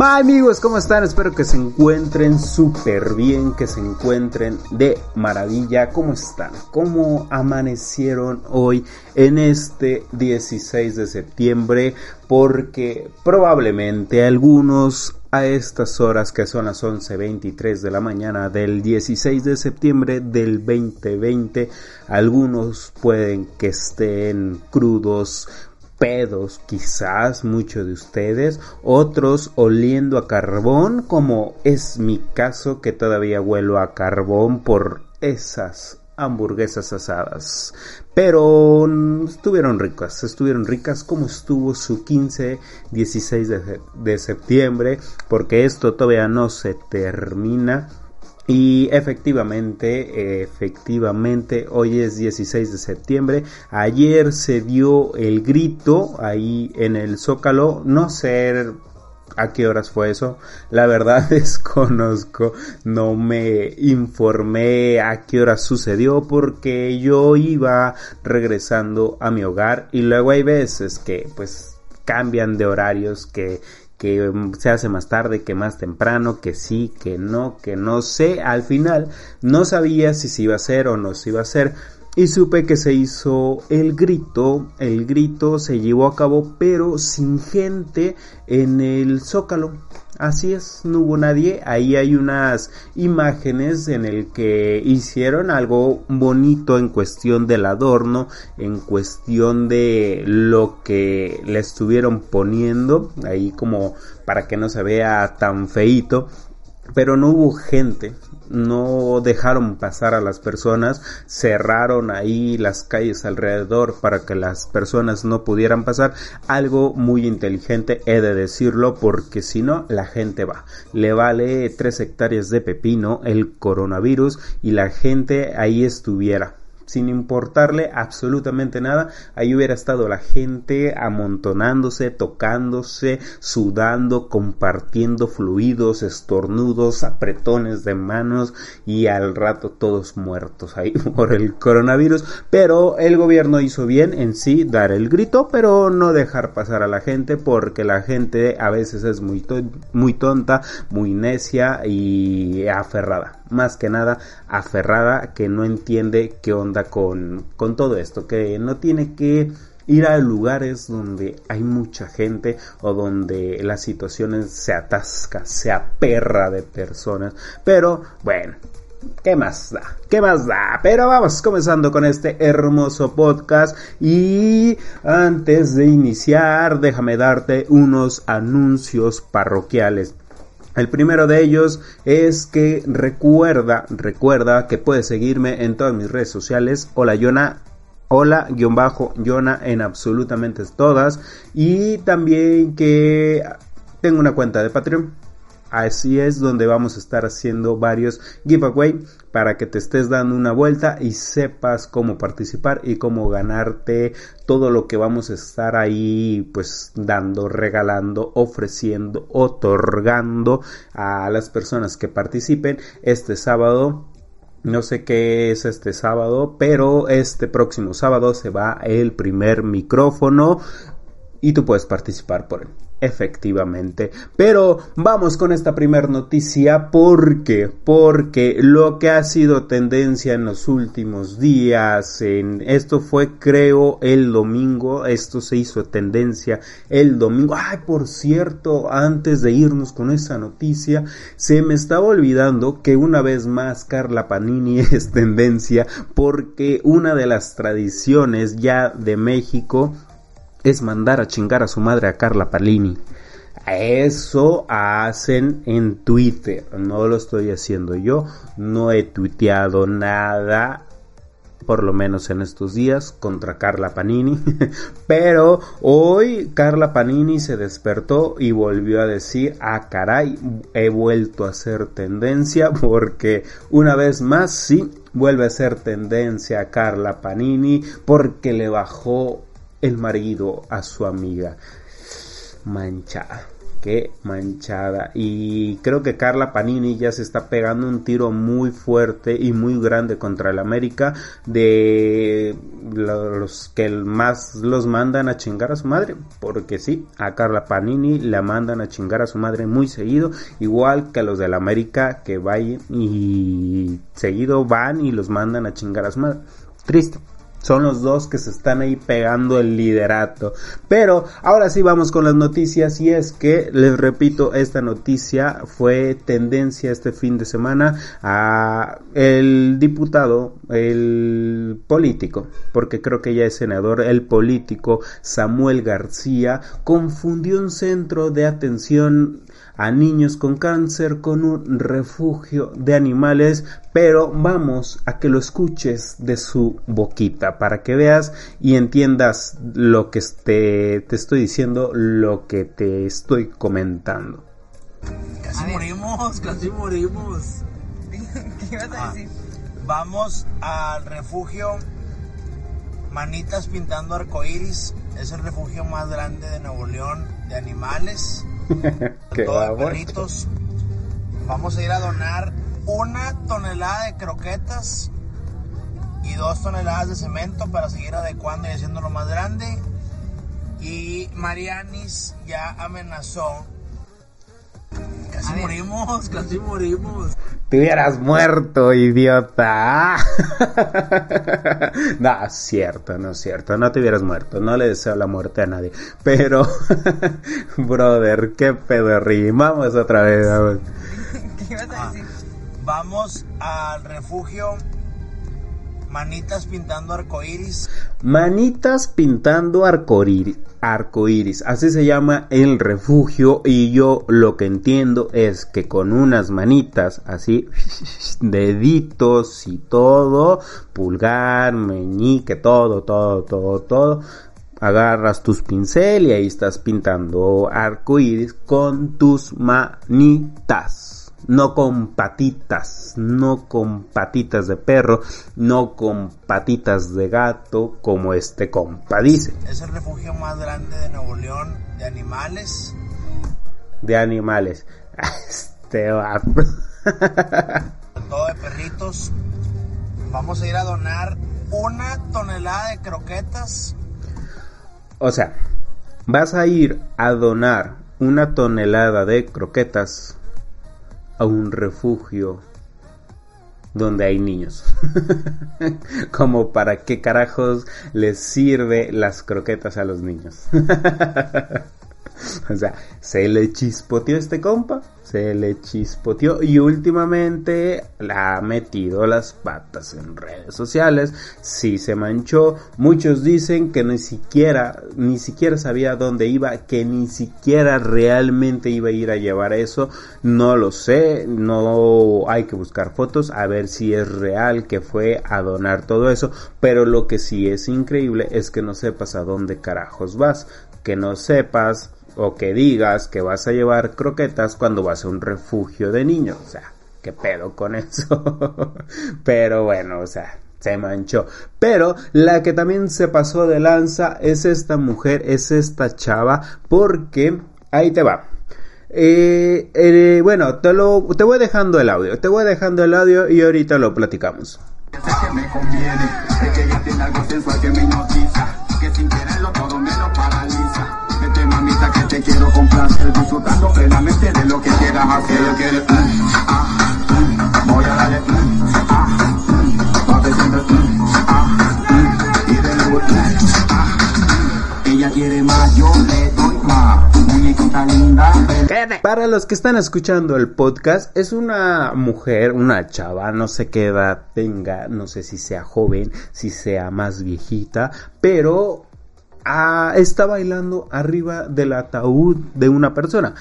Ma amigos, ¿cómo están? Espero que se encuentren súper bien, que se encuentren de maravilla. ¿Cómo están? ¿Cómo amanecieron hoy en este 16 de septiembre? Porque probablemente algunos a estas horas que son las 11.23 de la mañana del 16 de septiembre del 2020, algunos pueden que estén crudos pedos, quizás muchos de ustedes, otros oliendo a carbón, como es mi caso que todavía huelo a carbón por esas hamburguesas asadas. Pero estuvieron ricas, estuvieron ricas como estuvo su 15, 16 de, de septiembre, porque esto todavía no se termina y efectivamente, efectivamente, hoy es 16 de septiembre. Ayer se dio el grito ahí en el Zócalo. No sé a qué horas fue eso. La verdad desconozco. No me informé a qué horas sucedió porque yo iba regresando a mi hogar y luego hay veces que pues cambian de horarios que que se hace más tarde, que más temprano, que sí, que no, que no sé. Al final no sabía si se iba a hacer o no se iba a hacer. Y supe que se hizo el grito, el grito se llevó a cabo pero sin gente en el zócalo. Así es, no hubo nadie. Ahí hay unas imágenes en el que hicieron algo bonito en cuestión del adorno, en cuestión de lo que le estuvieron poniendo, ahí como para que no se vea tan feito. Pero no hubo gente, no dejaron pasar a las personas, cerraron ahí las calles alrededor para que las personas no pudieran pasar, algo muy inteligente he de decirlo porque si no la gente va, le vale tres hectáreas de pepino el coronavirus y la gente ahí estuviera sin importarle absolutamente nada. Ahí hubiera estado la gente amontonándose, tocándose, sudando, compartiendo fluidos, estornudos, apretones de manos y al rato todos muertos ahí por el coronavirus. Pero el gobierno hizo bien en sí dar el grito, pero no dejar pasar a la gente porque la gente a veces es muy, muy tonta, muy necia y aferrada más que nada aferrada que no entiende qué onda con, con todo esto, que no tiene que ir a lugares donde hay mucha gente o donde las situaciones se atasca, se aperra de personas. Pero bueno, ¿Qué más da? ¿Qué más da? Pero vamos comenzando con este hermoso podcast y antes de iniciar déjame darte unos anuncios parroquiales. El primero de ellos es que recuerda, recuerda que puedes seguirme en todas mis redes sociales. Hola Yona, hola guion bajo Yona en absolutamente todas. Y también que tengo una cuenta de Patreon Así es donde vamos a estar haciendo varios giveaway para que te estés dando una vuelta y sepas cómo participar y cómo ganarte todo lo que vamos a estar ahí pues dando, regalando, ofreciendo, otorgando a las personas que participen este sábado no sé qué es este sábado, pero este próximo sábado se va el primer micrófono y tú puedes participar por él. Efectivamente. Pero vamos con esta primera noticia porque, porque lo que ha sido tendencia en los últimos días, en esto fue creo el domingo, esto se hizo tendencia el domingo. Ay, por cierto, antes de irnos con esa noticia, se me estaba olvidando que una vez más Carla Panini es tendencia porque una de las tradiciones ya de México es mandar a chingar a su madre a Carla Palini. Eso hacen en Twitter, no lo estoy haciendo yo, no he tuiteado nada, por lo menos en estos días, contra Carla Panini, pero hoy Carla Panini se despertó y volvió a decir, ah caray, he vuelto a ser tendencia porque una vez más sí, vuelve a ser tendencia Carla Panini porque le bajó el marido a su amiga. Mancha. que manchada. Y creo que Carla Panini ya se está pegando un tiro muy fuerte y muy grande contra el América de los que más los mandan a chingar a su madre. Porque sí, a Carla Panini la mandan a chingar a su madre muy seguido. Igual que a los del América que vayan y seguido van y los mandan a chingar a su madre. Triste. Son los dos que se están ahí pegando el liderato. Pero ahora sí vamos con las noticias y es que, les repito, esta noticia fue tendencia este fin de semana a el diputado, el político, porque creo que ya es senador, el político Samuel García confundió un centro de atención a niños con cáncer con un refugio de animales, pero vamos a que lo escuches de su boquita para que veas y entiendas lo que te, te estoy diciendo, lo que te estoy comentando. Casi morimos, casi morimos. ¿Qué ibas a decir? Vamos al refugio Manitas Pintando Arcoiris. Es el refugio más grande de Nuevo León de animales. Qué todo de babón. perritos. Vamos a ir a donar una tonelada de croquetas y dos toneladas de cemento para seguir adecuando y haciéndolo más grande. Y Marianis ya amenazó. Casi morimos, casi morimos. Te hubieras muerto, idiota. no, es cierto, no es cierto. No te hubieras muerto. No le deseo la muerte a nadie. Pero, brother, qué pedorrín. Vamos otra vez. Vamos. ¿Qué ibas a Ah, decir? Vamos al refugio Manitas Pintando Arcoiris. Manitas pintando arcoíris, arcoíris, así se llama el refugio y yo lo que entiendo es que con unas manitas así, deditos y todo, pulgar, meñique, todo, todo, todo, todo, agarras tus pincel y ahí estás pintando arcoíris con tus manitas. No con patitas, no con patitas de perro, no con patitas de gato, como este compa dice, Es el refugio más grande de Nuevo León de animales. de animales. Este vato. todo de perritos. Vamos a ir a donar una tonelada de croquetas. O sea, vas a ir a donar una tonelada de croquetas a un refugio donde hay niños. Como para qué carajos les sirve las croquetas a los niños. O sea, se le chispoteó este compa, se le chispoteó y últimamente la ha metido las patas en redes sociales, sí se manchó, muchos dicen que ni siquiera, ni siquiera sabía dónde iba, que ni siquiera realmente iba a ir a llevar eso, no lo sé, no hay que buscar fotos a ver si es real que fue a donar todo eso, pero lo que sí es increíble es que no sepas a dónde carajos vas, que no sepas o que digas que vas a llevar croquetas cuando vas a un refugio de niños. O sea, ¿qué pedo con eso? Pero bueno, o sea, se manchó. Pero la que también se pasó de lanza es esta mujer, es esta chava, porque ahí te va. Eh, eh, bueno, te lo te voy dejando el audio, te voy dejando el audio y ahorita lo platicamos. Te quiero complacer, disfrutando plenamente de lo que quieras hacer. Ella quiere, mm, ah, mm, voy a darle, mm, ah, mm, suavecito, mm, ah, mm, y de nuevo, mm, ah, mm. Ella quiere más, yo le doy más, muñequita linda. Para los que están escuchando el podcast, es una mujer, una chava, no sé qué edad tenga, no sé si sea joven, si sea más viejita, pero ah, está bailando arriba del ataúd de una persona.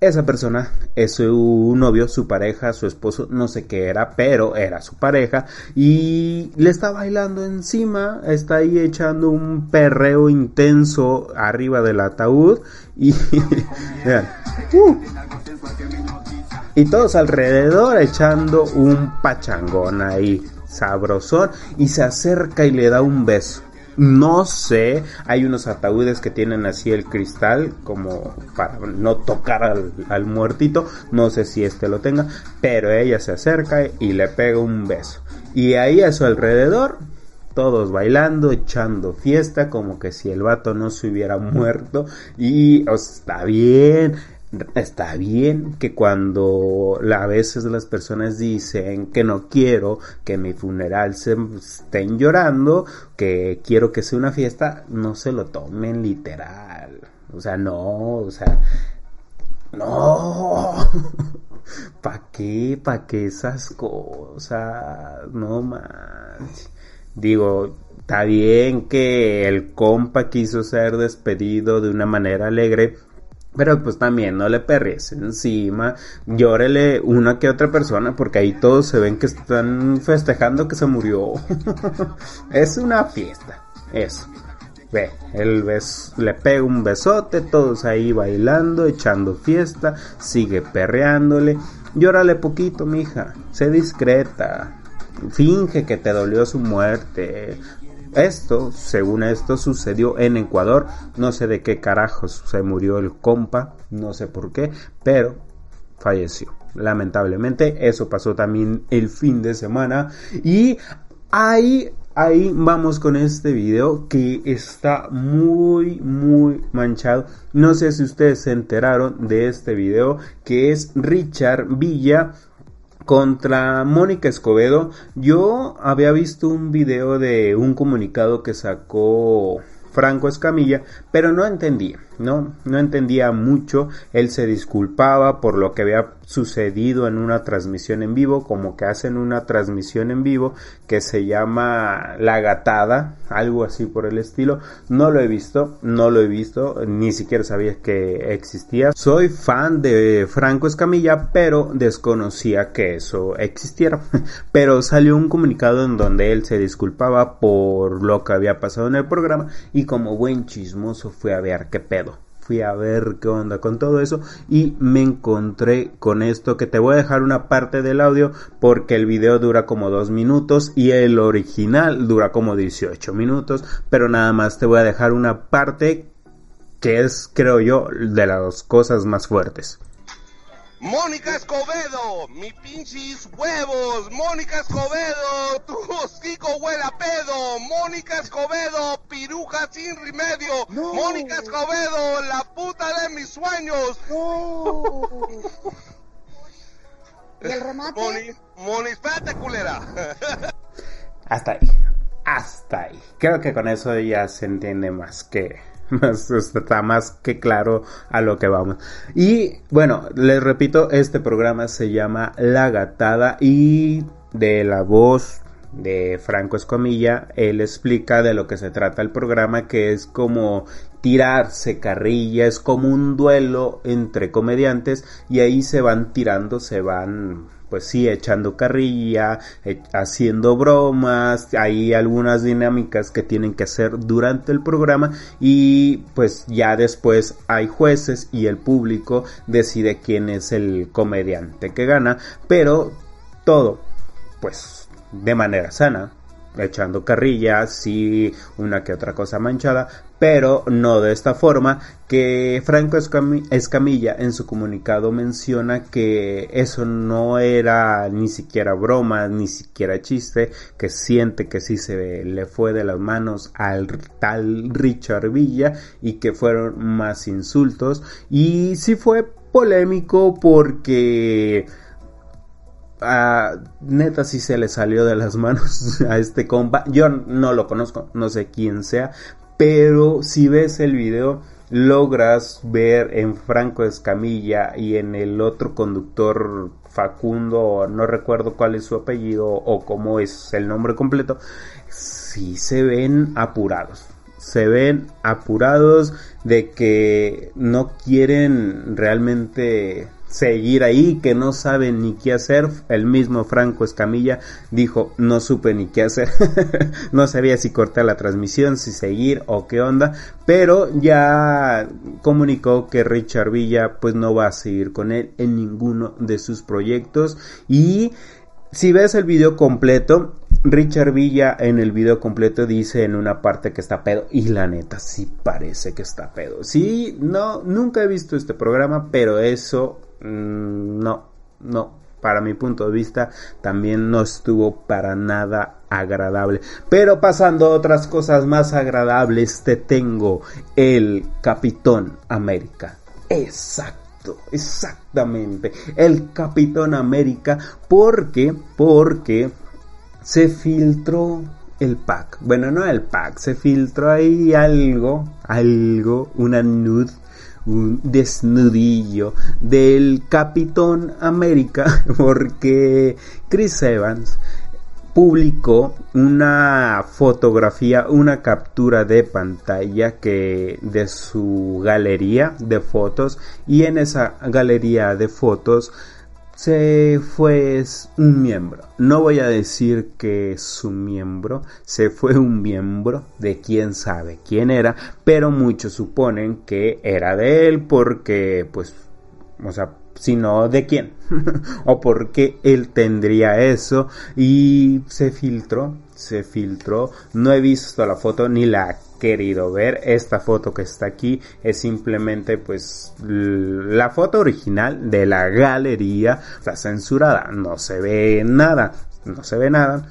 Esa persona es su novio, su pareja, su esposo, no sé qué era, pero era su pareja y le está bailando encima, está ahí echando un perreo intenso arriba del ataúd y uh, y todos alrededor echando un pachangón ahí, sabrosón, y se acerca y le da un beso. No sé, hay unos ataúdes que tienen así el cristal como para no tocar al, muertito, no sé si este lo tenga, pero ella se acerca y le pega un beso. Y ahí a su alrededor todos bailando, echando fiesta, como que si el vato no se hubiera muerto. Y está bien, está bien que cuando a veces las personas dicen que no quiero que mi funeral se estén llorando, que quiero que sea una fiesta, no se lo tomen literal. O sea, no, o sea, no. ¿Para qué? ¿Para qué esas cosas? No manches. Digo, está bien que el compa quiso ser despedido de una manera alegre, pero pues también no le perries encima, llórele una que otra persona porque ahí todos se ven que están festejando que se murió. es una fiesta, eso. Ve, él ves, le pega un besote, todos ahí bailando, echando fiesta, sigue perreándole. Llórale poquito, mija, sé discreta, finge que te dolió su muerte. Esto, según esto, sucedió en Ecuador. No sé de qué carajos se murió el compa, no sé por qué, pero falleció. Lamentablemente, eso pasó también el fin de semana. Y ahí, ahí vamos con este video que está muy, muy manchado. No sé si ustedes se enteraron de este video, que es Richard Villa contra Mónica Escobedo, yo había visto un video de un comunicado que sacó Franco Escamilla, pero no entendía, no, no entendía mucho, él se disculpaba por lo que había sucedido en una transmisión en vivo, como que hacen una transmisión en vivo que se llama La Gatada, algo así por el estilo. No lo he visto, no lo he visto, ni siquiera sabía que existía. Soy fan de Franco Escamilla, pero desconocía que eso existiera. pero salió un comunicado en donde él se disculpaba por lo que había pasado en el programa y como buen chismoso fue a ver qué pedo fui a ver qué onda con todo eso y me encontré con esto que te voy a dejar una parte del audio porque el video dura como dos minutos y el original dura como 18 minutos pero nada más te voy a dejar una parte que es creo yo de las cosas más fuertes Mónica Escobedo, mi pinches huevos. Mónica Escobedo, tu hocico huele a pedo. Mónica Escobedo, piruja sin remedio. Mónica Escobedo, la puta de mis sueños. ¿Y el remate? Moni, Moni, espérate, culera. hasta ahí hasta ahí creo que con eso ya se entiende más que más, está más que claro a lo que vamos. Y bueno, les repito, este programa se llama La Gatada y de la voz de Franco Escomilla, él explica de lo que se trata el programa, que es como tirarse carrilla, es como un duelo entre comediantes y ahí se van tirando, se van pues sí, echando carrilla, eh, haciendo bromas, hay algunas dinámicas que tienen que hacer durante el programa y pues ya después hay jueces y el público decide quién es el comediante que gana, pero todo pues de manera sana, echando carrillas, sí, una que otra cosa manchada, pero no de esta forma que Franco Escamilla en su comunicado menciona que eso no era ni siquiera broma, ni siquiera chiste, que siente que sí se le fue de las manos al tal Richard Villa y que fueron más insultos. Y sí fue polémico porque a neta si se le salió de las manos a este compa. Yo no lo conozco, no sé quién sea, pero si ves el video logras ver en Franco Escamilla y en el otro conductor Facundo, no recuerdo cuál es su apellido o cómo es el nombre completo, si se ven apurados. Se ven apurados de que no quieren realmente seguir ahí, que no saben ni qué hacer. El mismo Franco Escamilla dijo, no supe ni qué hacer. no sabía si cortar la transmisión, si seguir o qué onda. Pero ya comunicó que Richard Villa pues no va a seguir con él en ninguno de sus proyectos. Y si ves el video completo, Richard Villa en el video completo dice en una parte que está pedo y la neta sí parece que está pedo. Sí, no, nunca he visto este programa, pero eso mm, no, no, para mi punto de vista también no estuvo para nada agradable. Pero pasando a otras cosas más agradables, te tengo el Capitón América. Exacto, exactamente. El Capitón América porque porque se filtró el pack. Bueno, no el pack, se filtró ahí algo, algo, una nude, un desnudillo del Capitán América, porque Chris Evans publicó una fotografía, una captura de pantalla que de su galería de fotos y en esa galería de fotos se fue un miembro. No voy a decir que su miembro, se fue un miembro de quién sabe quién era, pero muchos suponen que era de él porque, pues, o sea, sino de quién o porque él tendría eso y se filtró, se filtró. No he visto la foto ni la querido ver. Esta foto que está aquí es simplemente pues la foto original de la galería. Está censurada, no se ve nada, no se ve nada.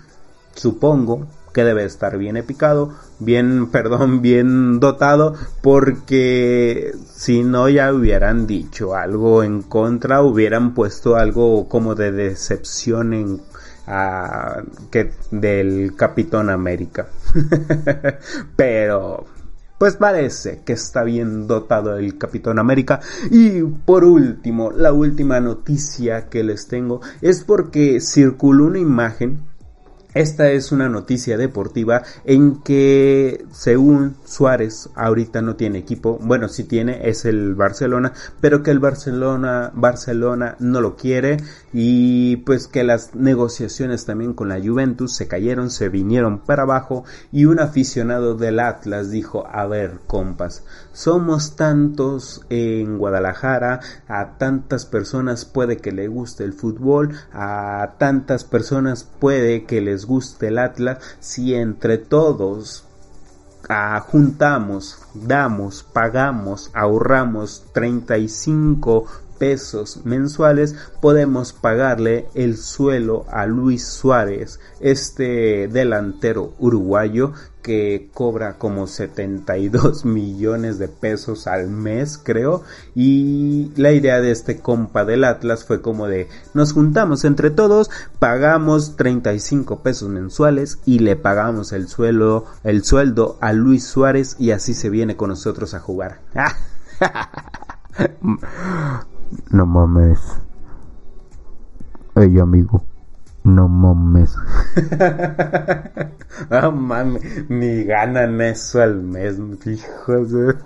Supongo que debe estar bien epicado, bien, perdón, bien dotado, porque si no ya hubieran dicho algo en contra, hubieran puesto algo como de decepción en que del Capitán América. Pero pues parece que está bien dotado el Capitán América. Y por último, la última noticia que les tengo es porque circuló una imagen esta es una noticia deportiva en que según Suárez ahorita no tiene equipo, bueno sí tiene, es el Barcelona, pero que el Barcelona Barcelona no lo quiere y pues que las negociaciones también con la Juventus se cayeron, se vinieron para abajo y un aficionado del Atlas dijo, a ver compas, somos tantos en Guadalajara, a tantas personas puede que le guste el fútbol, a tantas personas puede que les guste el Atlas, si entre todos ah, juntamos, damos, pagamos, ahorramos 35 pesos mensuales podemos pagarle el suelo a Luis Suárez, este delantero uruguayo que cobra como 72 millones de pesos al mes creo. Y la idea de este compa del Atlas fue como de nos juntamos entre todos pagamos 35 pesos mensuales y le pagamos el suelo el sueldo a Luis Suárez y así se viene con nosotros a jugar No mames. Ey, amigo. No mames. no mames. Ni ganan eso al mes, hijos de...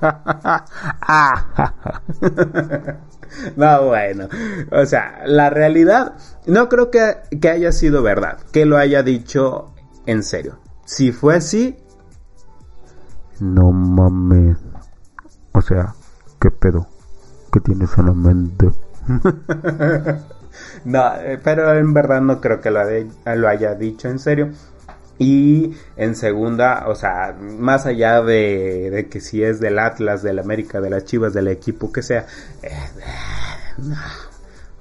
no, bueno. O sea, la realidad, no creo que, que haya sido verdad. Que lo haya dicho en serio. Si fue así... No mames. O sea, ¿qué pedo? Que tienes en la mente. no, eh, pero en verdad no creo que lo, lo haya dicho en serio. Y en segunda, o sea, más allá de, que si es del Atlas, del América, de las Chivas, del equipo que sea, eh, no,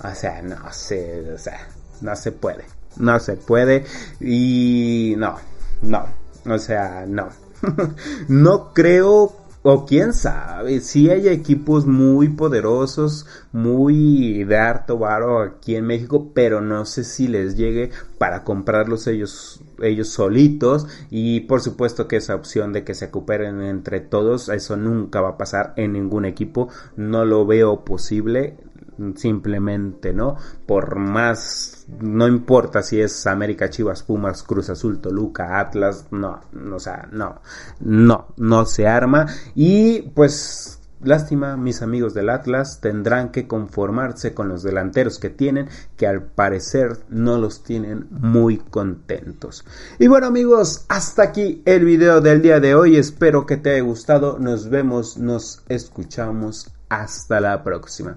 o sea, no sé, o sea, no se puede, no se puede y no, no, o sea, no, no creo o quién sabe, si hay equipos muy poderosos, muy de harto varo aquí en México, pero no sé si les llegue para comprarlos ellos, ellos solitos. Y por supuesto que esa opción de que se recuperen entre todos, eso nunca va a pasar en ningún equipo. No lo veo posible simplemente, ¿no? Por más, no importa si es América, Chivas, Pumas, Cruz Azul, Toluca, Atlas, no, o sea, no, no, no se arma y pues Lástima, mis amigos del Atlas tendrán que conformarse con los delanteros que tienen, que al parecer no los tienen muy contentos. Y bueno amigos, hasta aquí el video del día de hoy. Espero que te haya gustado. Nos vemos, nos escuchamos. Hasta la próxima.